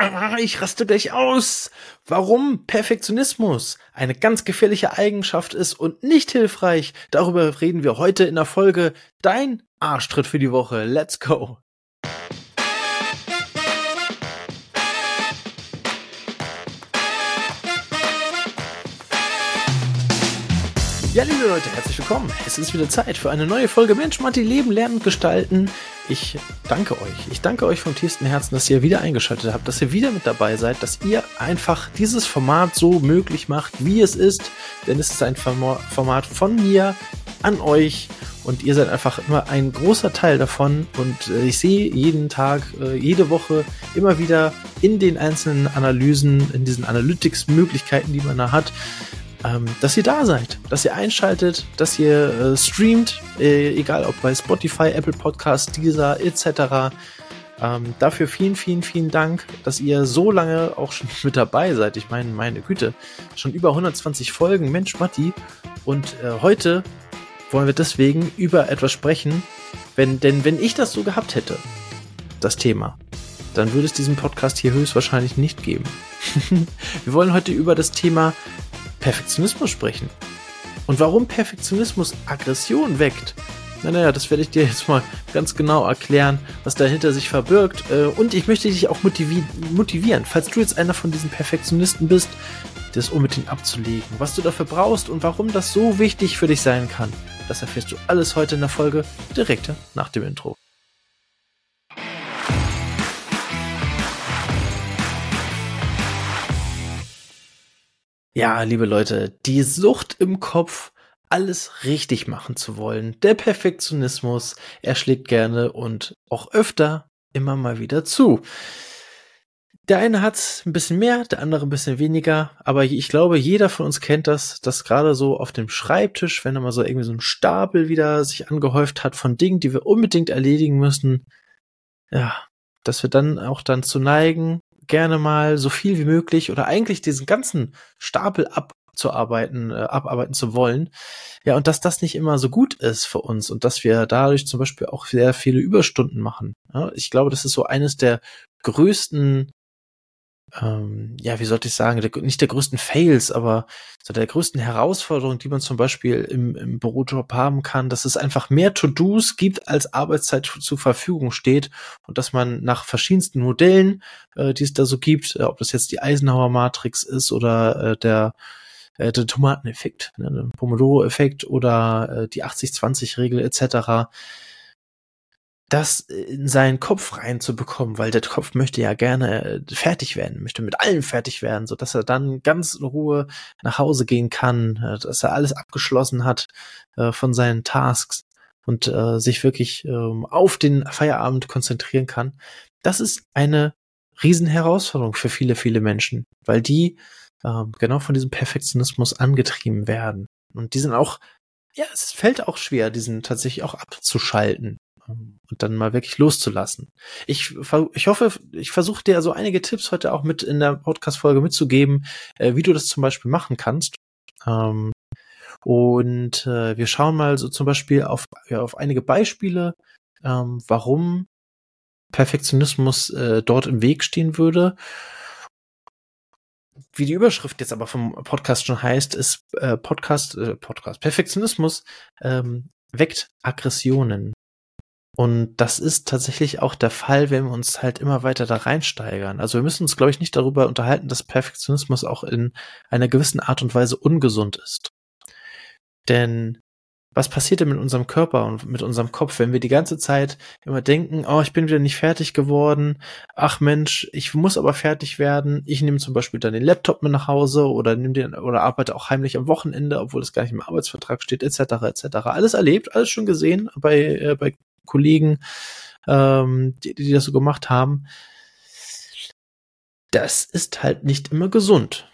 Ah, ich raste gleich aus. Warum Perfektionismus eine ganz gefährliche Eigenschaft ist und nicht hilfreich, darüber reden wir heute in der Folge Dein Arschtritt für die Woche. Let's go. Leute, herzlich willkommen. Es ist wieder Zeit für eine neue Folge Mensch, Matti, Leben, Lernen, Gestalten. Ich danke euch. Ich danke euch vom tiefsten Herzen, dass ihr wieder eingeschaltet habt, dass ihr wieder mit dabei seid, dass ihr einfach dieses Format so möglich macht, wie es ist. Denn es ist ein Format von mir an euch und ihr seid einfach immer ein großer Teil davon und äh, ich sehe jeden Tag, äh, jede Woche immer wieder in den einzelnen Analysen, in diesen Analytics-Möglichkeiten, die man da hat, ähm, dass ihr da seid, dass ihr einschaltet, dass ihr äh, streamt, äh, egal ob bei Spotify, Apple Podcasts, Deezer etc. Ähm, dafür vielen, vielen, vielen Dank, dass ihr so lange auch schon mit dabei seid. Ich meine, meine Güte, schon über 120 Folgen, Mensch, Matti. Und äh, heute wollen wir deswegen über etwas sprechen, wenn, denn wenn ich das so gehabt hätte, das Thema, dann würde es diesen Podcast hier höchstwahrscheinlich nicht geben. wir wollen heute über das Thema Perfektionismus sprechen. Und warum Perfektionismus Aggression weckt, naja, das werde ich dir jetzt mal ganz genau erklären, was dahinter sich verbirgt. Äh, und ich möchte dich auch motivieren, falls du jetzt einer von diesen Perfektionisten bist, das unbedingt abzulegen. Was du dafür brauchst und warum das so wichtig für dich sein kann, das erfährst du alles heute in der Folge direkt nach dem Intro. Ja, liebe Leute, die Sucht im Kopf, alles richtig machen zu wollen, der Perfektionismus, er schlägt gerne und auch öfter immer mal wieder zu. Der eine hat ein bisschen mehr, der andere ein bisschen weniger, aber ich glaube, jeder von uns kennt das, dass gerade so auf dem Schreibtisch, wenn da mal so irgendwie so ein Stapel wieder sich angehäuft hat von Dingen, die wir unbedingt erledigen müssen, ja, dass wir dann auch dann zu neigen, gerne mal so viel wie möglich oder eigentlich diesen ganzen Stapel abzuarbeiten, äh, abarbeiten zu wollen. Ja, und dass das nicht immer so gut ist für uns und dass wir dadurch zum Beispiel auch sehr viele Überstunden machen. Ja, ich glaube, das ist so eines der größten ähm, ja, wie sollte ich sagen, der, nicht der größten Fails, aber so der größten Herausforderung, die man zum Beispiel im, im Bürojob haben kann, dass es einfach mehr To-Dos gibt, als Arbeitszeit zur Verfügung steht und dass man nach verschiedensten Modellen, äh, die es da so gibt, äh, ob das jetzt die Eisenhower Matrix ist oder äh, der äh, der Tomateneffekt, ne, der Pomodoro-Effekt oder äh, die 80-20-Regel etc., das in seinen Kopf reinzubekommen, weil der Kopf möchte ja gerne äh, fertig werden, möchte mit allem fertig werden, so dass er dann ganz in Ruhe nach Hause gehen kann, äh, dass er alles abgeschlossen hat äh, von seinen Tasks und sich wirklich äh, auf den Feierabend konzentrieren kann. Das ist eine Riesenherausforderung für viele, viele Menschen, weil die äh, genau von diesem Perfektionismus angetrieben werden. Und die sind auch, ja, es fällt auch schwer, diesen tatsächlich auch abzuschalten und dann mal wirklich loszulassen. Ich, ich hoffe, ich versuche dir so einige Tipps heute auch mit in der Podcast-Folge mitzugeben, äh, wie du das zum Beispiel machen kannst. Ähm, und äh, wir schauen mal so zum Beispiel auf, ja, auf einige Beispiele, ähm, warum Perfektionismus äh, dort im Weg stehen würde. Wie die Überschrift jetzt aber vom Podcast schon heißt, ist äh, Podcast, äh, Podcast, Perfektionismus ähm, weckt Aggressionen. Und das ist tatsächlich auch der Fall, wenn wir uns halt immer weiter da reinsteigern. Also wir müssen uns, glaube ich, nicht darüber unterhalten, dass Perfektionismus auch in einer gewissen Art und Weise ungesund ist. Denn was passiert denn mit unserem Körper und mit unserem Kopf, wenn wir die ganze Zeit immer denken, oh, ich bin wieder nicht fertig geworden, ach Mensch, ich muss aber fertig werden. Ich nehme zum Beispiel dann den Laptop mit nach Hause oder nehme den oder arbeite auch heimlich am Wochenende, obwohl es gar nicht im Arbeitsvertrag steht, etc. etc. Alles erlebt, alles schon gesehen bei, äh, bei Kollegen, ähm, die, die das so gemacht haben. Das ist halt nicht immer gesund.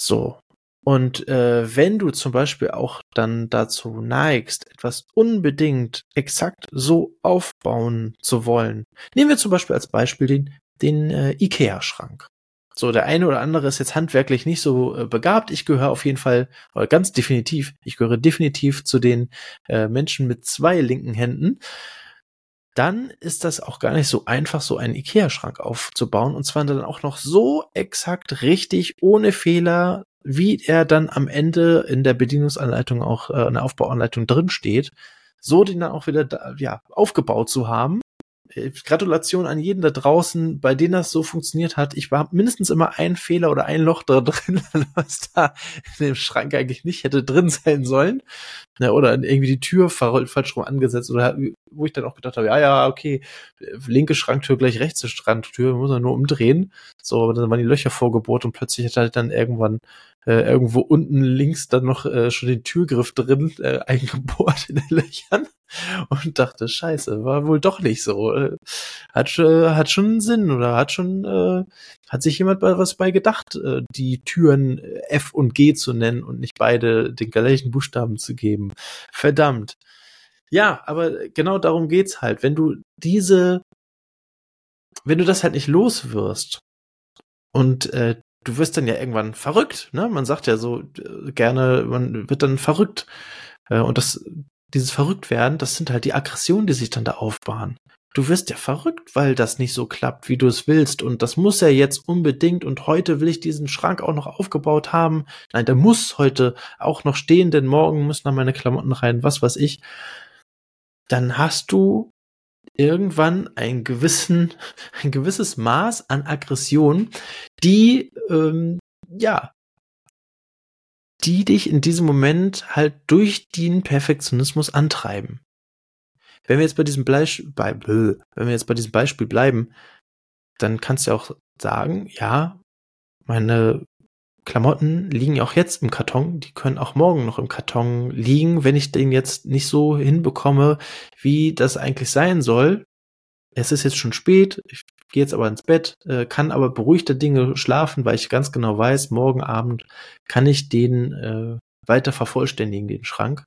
So. Und äh, wenn du zum Beispiel auch dann dazu neigst, etwas unbedingt exakt so aufbauen zu wollen, nehmen wir zum Beispiel als Beispiel den, den äh, IKEA-Schrank. So, der eine oder andere ist jetzt handwerklich nicht so äh, begabt. Ich gehöre auf jeden Fall, oder ganz definitiv, ich gehöre definitiv zu den äh, Menschen mit zwei linken Händen. Dann ist das auch gar nicht so einfach, so einen Ikea-Schrank aufzubauen. Und zwar dann auch noch so exakt richtig, ohne Fehler, wie er dann am Ende in der Bedienungsanleitung auch äh, in der Aufbauanleitung drin steht, so den dann auch wieder da, ja aufgebaut zu haben Gratulation an jeden da draußen, bei denen das so funktioniert hat. Ich war mindestens immer ein Fehler oder ein Loch da drin, was da in dem Schrank eigentlich nicht hätte drin sein sollen. Oder irgendwie die Tür falsch rum angesetzt oder wo ich dann auch gedacht habe, ja, ja, okay, linke Schranktür gleich rechte Schranktür, muss man nur umdrehen. So, aber dann waren die Löcher vorgebohrt und plötzlich hat halt dann irgendwann äh, irgendwo unten links dann noch äh, schon den Türgriff drin äh, eingebohrt in den Löchern und dachte, scheiße, war wohl doch nicht so. Äh, hat, äh, hat schon Sinn oder hat schon, äh, hat sich jemand was bei gedacht, äh, die Türen F und G zu nennen und nicht beide den gleichen Buchstaben zu geben. Verdammt. Ja, aber genau darum geht's halt. Wenn du diese, wenn du das halt nicht los wirst und äh, du wirst dann ja irgendwann verrückt, ne? Man sagt ja so äh, gerne, man wird dann verrückt. Äh, und das, dieses Verrücktwerden, das sind halt die Aggressionen, die sich dann da aufbauen. Du wirst ja verrückt, weil das nicht so klappt, wie du es willst. Und das muss ja jetzt unbedingt. Und heute will ich diesen Schrank auch noch aufgebaut haben. Nein, der muss heute auch noch stehen, denn morgen müssen da meine Klamotten rein, was weiß ich. Dann hast du irgendwann ein gewissen, ein gewisses Maß an Aggression, die, ähm, ja, die dich in diesem Moment halt durch den Perfektionismus antreiben. Wenn wir jetzt bei diesem Beispiel, bei, wenn wir jetzt bei diesem Beispiel bleiben, dann kannst du auch sagen, ja, meine Klamotten liegen auch jetzt im Karton, die können auch morgen noch im Karton liegen, wenn ich den jetzt nicht so hinbekomme, wie das eigentlich sein soll. Es ist jetzt schon spät, ich gehe jetzt aber ins Bett, äh, kann aber beruhigter Dinge schlafen, weil ich ganz genau weiß, morgen Abend kann ich den äh, weiter vervollständigen, den Schrank.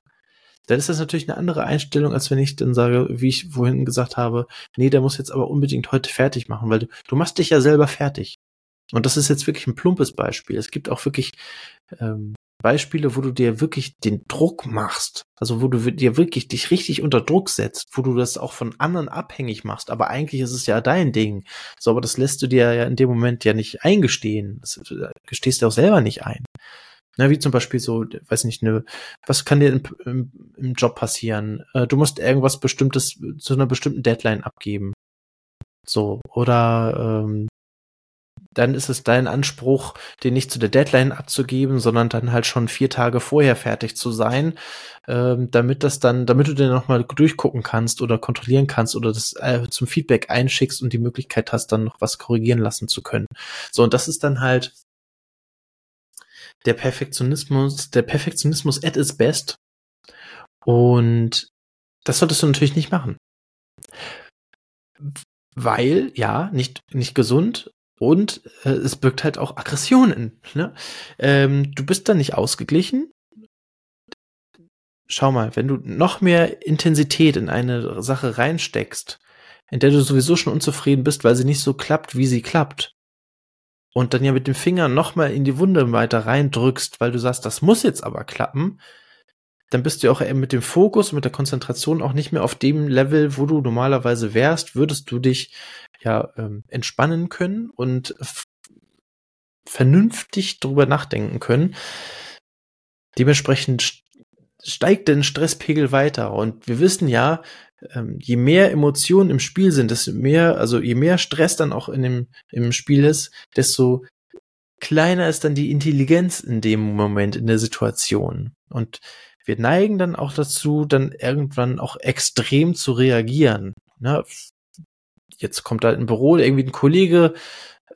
Dann ist das natürlich eine andere Einstellung, als wenn ich dann sage, wie ich vorhin gesagt habe, nee, der muss jetzt aber unbedingt heute fertig machen, weil du, du machst dich ja selber fertig. Und das ist jetzt wirklich ein plumpes Beispiel. Es gibt auch wirklich ähm, Beispiele, wo du dir wirklich den Druck machst. Also wo du dir wirklich dich richtig unter Druck setzt, wo du das auch von anderen abhängig machst. Aber eigentlich ist es ja dein Ding. So, aber das lässt du dir ja in dem Moment ja nicht eingestehen. Das äh, gestehst du auch selber nicht ein. Na, wie zum Beispiel so, weiß nicht, ne, was kann dir im, im, im Job passieren? Äh, du musst irgendwas Bestimmtes zu einer bestimmten Deadline abgeben. So, oder ähm, dann ist es dein Anspruch, den nicht zu der Deadline abzugeben, sondern dann halt schon vier Tage vorher fertig zu sein, ähm, damit das dann, damit du den nochmal durchgucken kannst oder kontrollieren kannst oder das äh, zum Feedback einschickst und die Möglichkeit hast, dann noch was korrigieren lassen zu können. So, und das ist dann halt der Perfektionismus, der Perfektionismus at its best. Und das solltest du natürlich nicht machen. Weil, ja, nicht, nicht gesund, und äh, es birgt halt auch Aggressionen. Ne? Ähm, du bist dann nicht ausgeglichen. Schau mal, wenn du noch mehr Intensität in eine Sache reinsteckst, in der du sowieso schon unzufrieden bist, weil sie nicht so klappt, wie sie klappt, und dann ja mit dem Finger noch mal in die Wunde weiter reindrückst, weil du sagst, das muss jetzt aber klappen, dann bist du auch mit dem Fokus, mit der Konzentration auch nicht mehr auf dem Level, wo du normalerweise wärst, würdest du dich ja ähm, entspannen können und vernünftig drüber nachdenken können. Dementsprechend steigt der Stresspegel weiter und wir wissen ja, ähm, je mehr Emotionen im Spiel sind, desto mehr, also je mehr Stress dann auch in dem im Spiel ist, desto kleiner ist dann die Intelligenz in dem Moment in der Situation und wir neigen dann auch dazu, dann irgendwann auch extrem zu reagieren. Ne? Jetzt kommt da ein Büro irgendwie ein Kollege,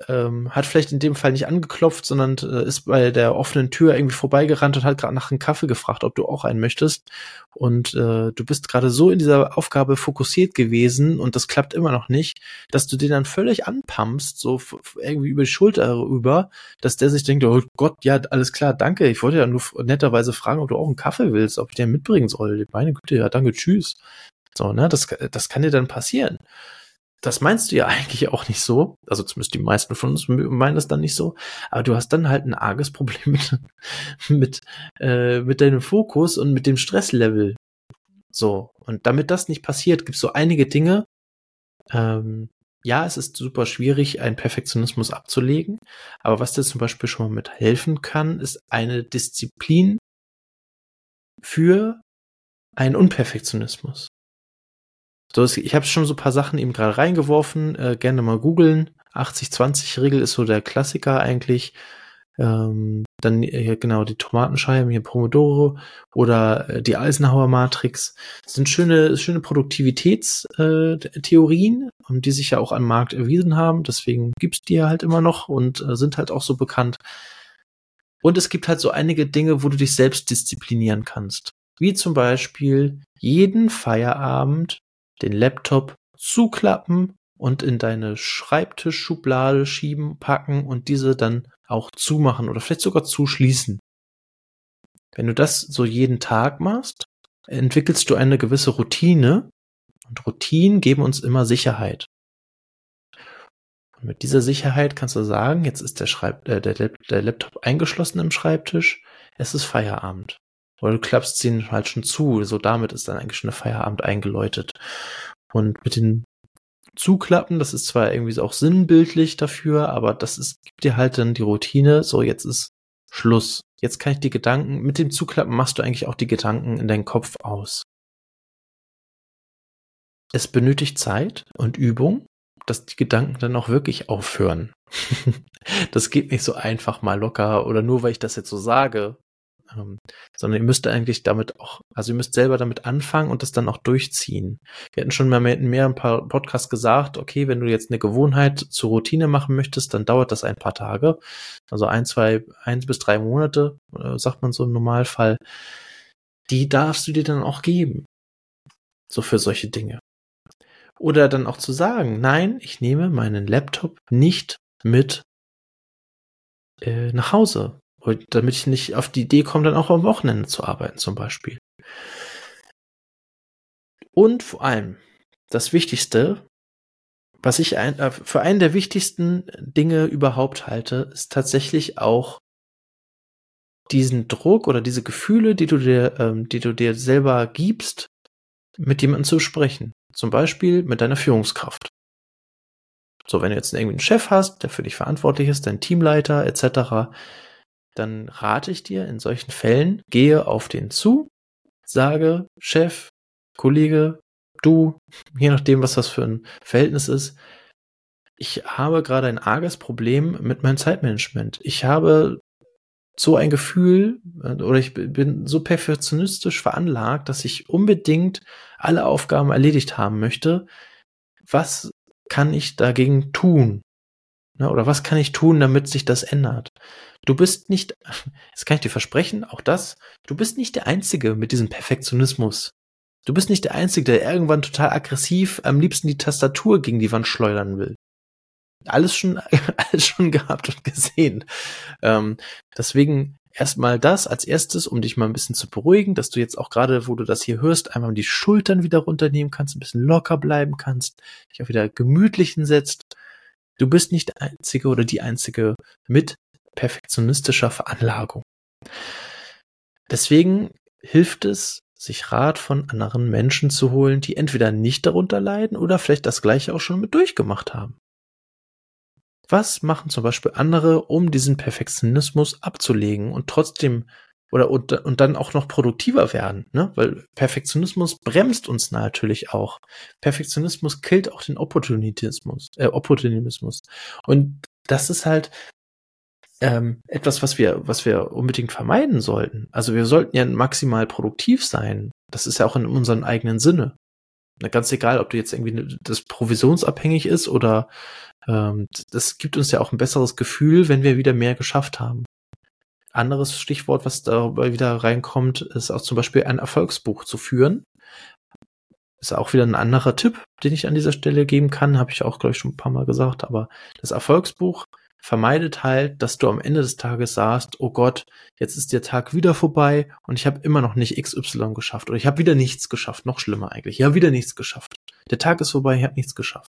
ähm, hat vielleicht in dem Fall nicht angeklopft, sondern äh, ist bei der offenen Tür irgendwie vorbeigerannt und hat gerade nach einem Kaffee gefragt, ob du auch einen möchtest. Und äh, du bist gerade so in dieser Aufgabe fokussiert gewesen und das klappt immer noch nicht, dass du den dann völlig anpumpst, so irgendwie über die Schulter rüber, dass der sich denkt, oh Gott, ja, alles klar, danke. Ich wollte ja nur netterweise fragen, ob du auch einen Kaffee willst, ob ich den mitbringen soll. Meine Güte, ja, danke, tschüss. So, ne, das, das kann dir dann passieren das meinst du ja eigentlich auch nicht so. Also zumindest die meisten von uns meinen das dann nicht so. Aber du hast dann halt ein arges Problem mit, mit, äh, mit deinem Fokus und mit dem Stresslevel. So. Und damit das nicht passiert, gibt es so einige Dinge, Ähm, ja, es ist super schwierig, einen Perfektionismus abzulegen, aber was dir zum Beispiel schon mal mit helfen kann, ist eine Disziplin für einen Unperfektionismus. So, ich habe schon so ein paar Sachen eben gerade reingeworfen, äh, gerne mal googeln. 80-20-Regel ist so der Klassiker eigentlich. Ähm, dann äh, genau die Tomatenscheiben, hier Pomodoro oder äh, die Eisenhower Matrix. Das sind schöne, schöne Produktivitätstheorien, äh, die sich ja auch am Markt erwiesen haben. Deswegen gibt's die ja halt immer noch und äh, sind halt auch so bekannt. Und es gibt halt so einige Dinge, wo du dich selbst disziplinieren kannst. Wie zum Beispiel jeden Feierabend den Laptop zuklappen und in deine Schreibtischschublade schieben, packen und diese dann auch zumachen oder vielleicht sogar zuschließen. Wenn du das so jeden Tag machst, entwickelst du eine gewisse Routine und Routinen geben uns immer Sicherheit. Und mit dieser Sicherheit kannst du sagen, jetzt ist der, Schreib äh, der, der Laptop eingeschlossen im Schreibtisch, es ist Feierabend. Oder du klappst ihn halt schon zu, so damit ist dann eigentlich schon der Feierabend eingeläutet. Und mit den Zuklappen, das ist zwar irgendwie auch sinnbildlich dafür, aber das ist, gibt dir halt dann die Routine, so jetzt ist Schluss. Jetzt kann ich die Gedanken, mit dem Zuklappen machst du eigentlich auch die Gedanken in deinen Kopf aus. Es benötigt Zeit und Übung, dass die Gedanken dann auch wirklich aufhören. das geht nicht so einfach mal locker oder nur weil ich das jetzt so sage, ähm, sondern ihr müsst eigentlich damit auch, also ihr müsst selber damit anfangen und das dann auch durchziehen. Wir hatten schon mal in mehreren Podcasts gesagt, okay, wenn du jetzt eine Gewohnheit zur Routine machen möchtest, dann dauert das ein paar Tage. Also ein, zwei, eins bis drei Monate, äh, sagt man so im Normalfall. Die darfst du dir dann auch geben. So für solche Dinge. Oder dann auch zu sagen, nein, ich nehme meinen Laptop nicht mit äh, nach Hause. Und damit ich nicht auf die Idee komme, dann auch am Wochenende zu arbeiten zum Beispiel. Und vor allem, das Wichtigste, was ich ein, äh, für einen der wichtigsten Dinge überhaupt halte, ist tatsächlich auch diesen Druck oder diese Gefühle, die du dir, ähm, die du dir selber gibst, mit jemandem zu sprechen. Zum Beispiel mit deiner Führungskraft. So, wenn du jetzt irgendwie einen Chef hast, der für dich verantwortlich ist, dein Teamleiter etc., dann rate ich dir in solchen Fällen, gehe auf den zu, sage, Chef, Kollege, du, je nachdem, was das für ein Verhältnis ist, ich habe gerade ein arges Problem mit meinem Zeitmanagement. Ich habe so ein Gefühl äh, oder ich bin so perfektionistisch veranlagt, dass ich unbedingt alle Aufgaben erledigt haben möchte. Was kann ich dagegen tun? Oder was kann ich tun, damit sich das ändert? Du bist nicht, das kann ich dir versprechen, auch das, du bist nicht der Einzige mit diesem Perfektionismus. Du bist nicht der Einzige, der irgendwann total aggressiv am liebsten die Tastatur gegen die Wand schleudern will. Alles schon, alles schon gehabt und gesehen. Ähm, deswegen erstmal das als erstes, um dich mal ein bisschen zu beruhigen, dass du jetzt auch gerade, wo du das hier hörst, einmal die Schultern wieder runternehmen kannst, ein bisschen locker bleiben kannst, dich auch wieder gemütlich hinsetzt. Du bist nicht der Einzige oder die Einzige mit perfektionistischer Veranlagung. Deswegen hilft es, sich Rat von anderen Menschen zu holen, die entweder nicht darunter leiden oder vielleicht das gleiche auch schon mit durchgemacht haben. Was machen zum Beispiel andere, um diesen Perfektionismus abzulegen und trotzdem oder und, und dann auch noch produktiver werden, ne? Weil Perfektionismus bremst uns natürlich auch. Perfektionismus killt auch den Opportunismus, äh, Opportunismus. Und das ist halt ähm, etwas, was wir, was wir unbedingt vermeiden sollten. Also wir sollten ja maximal produktiv sein. Das ist ja auch in unserem eigenen Sinne. Ganz egal, ob du jetzt irgendwie das provisionsabhängig ist oder ähm, das gibt uns ja auch ein besseres Gefühl, wenn wir wieder mehr geschafft haben. Anderes Stichwort, was dabei wieder reinkommt, ist auch zum Beispiel ein Erfolgsbuch zu führen. Ist auch wieder ein anderer Tipp, den ich an dieser Stelle geben kann, habe ich auch, glaube ich, schon ein paar Mal gesagt, aber das Erfolgsbuch vermeidet halt, dass du am Ende des Tages sagst, oh Gott, jetzt ist der Tag wieder vorbei und ich habe immer noch nicht XY geschafft oder ich habe wieder nichts geschafft, noch schlimmer eigentlich, ich habe wieder nichts geschafft. Der Tag ist vorbei, ich habe nichts geschafft.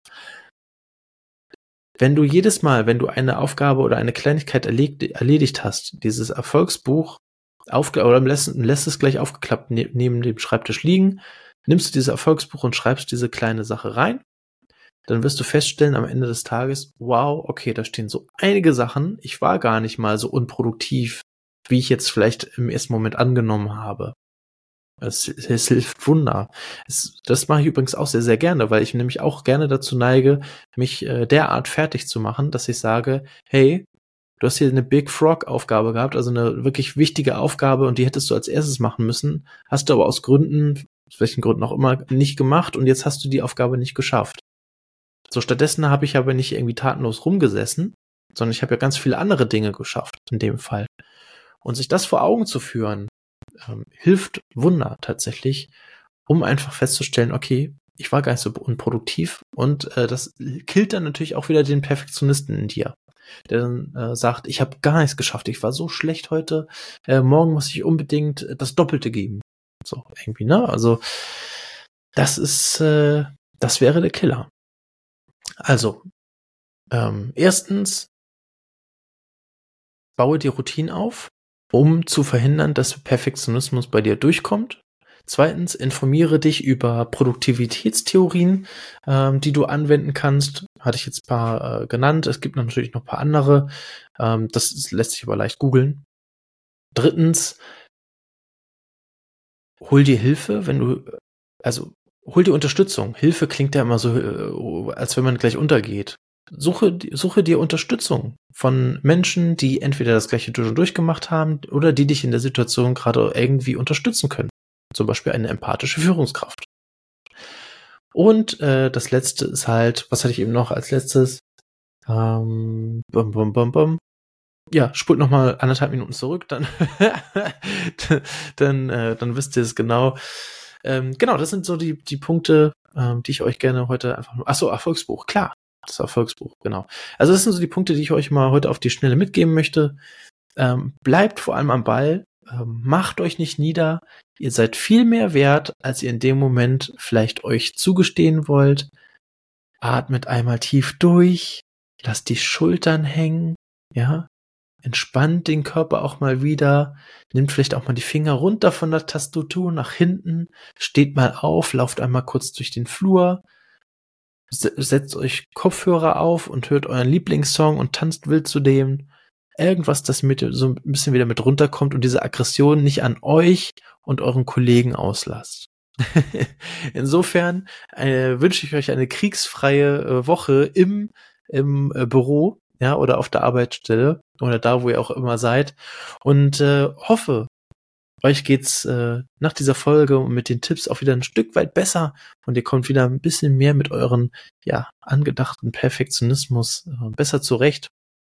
Wenn du jedes Mal, wenn du eine Aufgabe oder eine Kleinigkeit erledigt hast, dieses Erfolgsbuch aufge oder lässt, lässt es gleich aufgeklappt ne neben dem Schreibtisch liegen, nimmst du dieses Erfolgsbuch und schreibst diese kleine Sache rein dann wirst du feststellen am Ende des Tages, wow, okay, da stehen so einige Sachen. Ich war gar nicht mal so unproduktiv, wie ich jetzt vielleicht im ersten Moment angenommen habe. Es, es hilft Wunder. Es, das mache ich übrigens auch sehr, sehr gerne, weil ich nämlich auch gerne dazu neige, mich äh, derart fertig zu machen, dass ich sage, hey, du hast hier eine Big Frog Aufgabe gehabt, also eine wirklich wichtige Aufgabe und die hättest du als erstes machen müssen, hast du aber aus Gründen, aus welchen Gründen auch immer, nicht gemacht und jetzt hast du die Aufgabe nicht geschafft. So stattdessen habe ich aber nicht irgendwie tatenlos rumgesessen, sondern ich habe ja ganz viele andere Dinge geschafft in dem Fall. Und sich das vor Augen zu führen, ähm, hilft Wunder tatsächlich, um einfach festzustellen, okay, ich war gar nicht so unproduktiv und äh, das killt dann natürlich auch wieder den Perfektionisten in dir, der dann äh, sagt, ich habe gar nichts geschafft, ich war so schlecht heute, äh, morgen muss ich unbedingt das Doppelte geben. So irgendwie, ne? Also das ist, äh, das wäre der Killer. Also ähm, erstens baue die Routine auf, um zu verhindern, dass Perfektionismus bei dir durchkommt. Zweitens, informiere dich über Produktivitätstheorien, ähm, die du anwenden kannst. Hatte ich jetzt paar äh, genannt. Es gibt natürlich noch paar andere. Ähm, das lässt sich aber leicht googeln. Drittens, hol dir Hilfe, wenn du, also hol dir Unterstützung. Hilfe klingt ja immer so, äh, als wenn man gleich untergeht suche, suche dir Unterstützung von Menschen, die entweder das gleiche schon durchgemacht haben oder die dich in der Situation gerade irgendwie unterstützen können. Zum Beispiel eine empathische Führungskraft. Und äh, das letzte ist halt, was hatte ich eben noch als letztes? Ähm, bum, bum, bum, bum. Ja, spult noch mal anderthalb Minuten zurück, dann dann äh, dann wisst ihr es genau. Ähm, genau, das sind so die die Punkte, ähm, die ich euch gerne heute einfach nur. Ach so, Erfolgsbuch, klar. Das Erfolgsbuch, genau. Also das sind so die Punkte, die ich euch mal heute auf die Schnelle mitgeben möchte. Ähm, bleibt vor allem am Ball, ähm, macht euch nicht nieder. Ihr seid viel mehr wert, als ihr in dem Moment vielleicht euch zugestehen wollt. Atmet einmal tief durch, lasst die Schultern hängen, ja. Entspannt den Körper auch mal wieder, nimmt vielleicht auch mal die Finger runter von der Tastatur nach hinten, steht mal auf, lauft einmal kurz durch den Flur, setzt euch Kopfhörer auf und hört euren Lieblingssong und tanzt wild zu dem. Irgendwas, das mit so ein bisschen wieder mit runterkommt und diese Aggression nicht an euch und euren Kollegen auslasst. Insofern äh, wünsche ich euch eine kriegsfreie äh, Woche im, im äh, Büro, ja, oder auf der Arbeitsstelle oder da, wo ihr auch immer seid und äh, hoffe, euch geht's äh, nach dieser Folge und mit den Tipps auch wieder ein Stück weit besser und ihr kommt wieder ein bisschen mehr mit euren ja angedachten Perfektionismus äh, besser zurecht.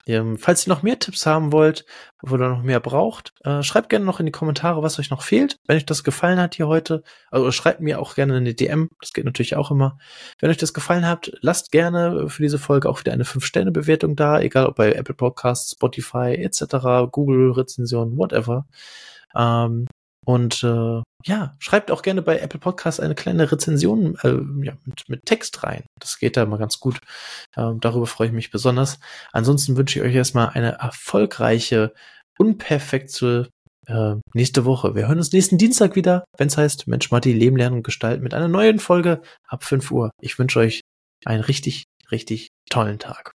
Ähm, falls ihr noch mehr Tipps haben wollt, oder noch mehr braucht, äh, schreibt gerne noch in die Kommentare, was euch noch fehlt. Wenn euch das gefallen hat hier heute, also schreibt mir auch gerne eine DM, das geht natürlich auch immer. Wenn euch das gefallen hat, lasst gerne für diese Folge auch wieder eine 5-Sterne-Bewertung da, egal ob bei Apple Podcasts, Spotify etc., Google Rezension, whatever. Ähm, und äh, ja, schreibt auch gerne bei Apple Podcasts eine kleine Rezension äh, ja, mit, mit Text rein. Das geht da mal ganz gut. Ähm, darüber freue ich mich besonders. Ansonsten wünsche ich euch erstmal eine erfolgreiche, unperfekte äh, nächste Woche. Wir hören uns nächsten Dienstag wieder, wenn es heißt Mensch Matti, Leben, Lernen und Gestalten mit einer neuen Folge ab 5 Uhr. Ich wünsche euch einen richtig, richtig tollen Tag.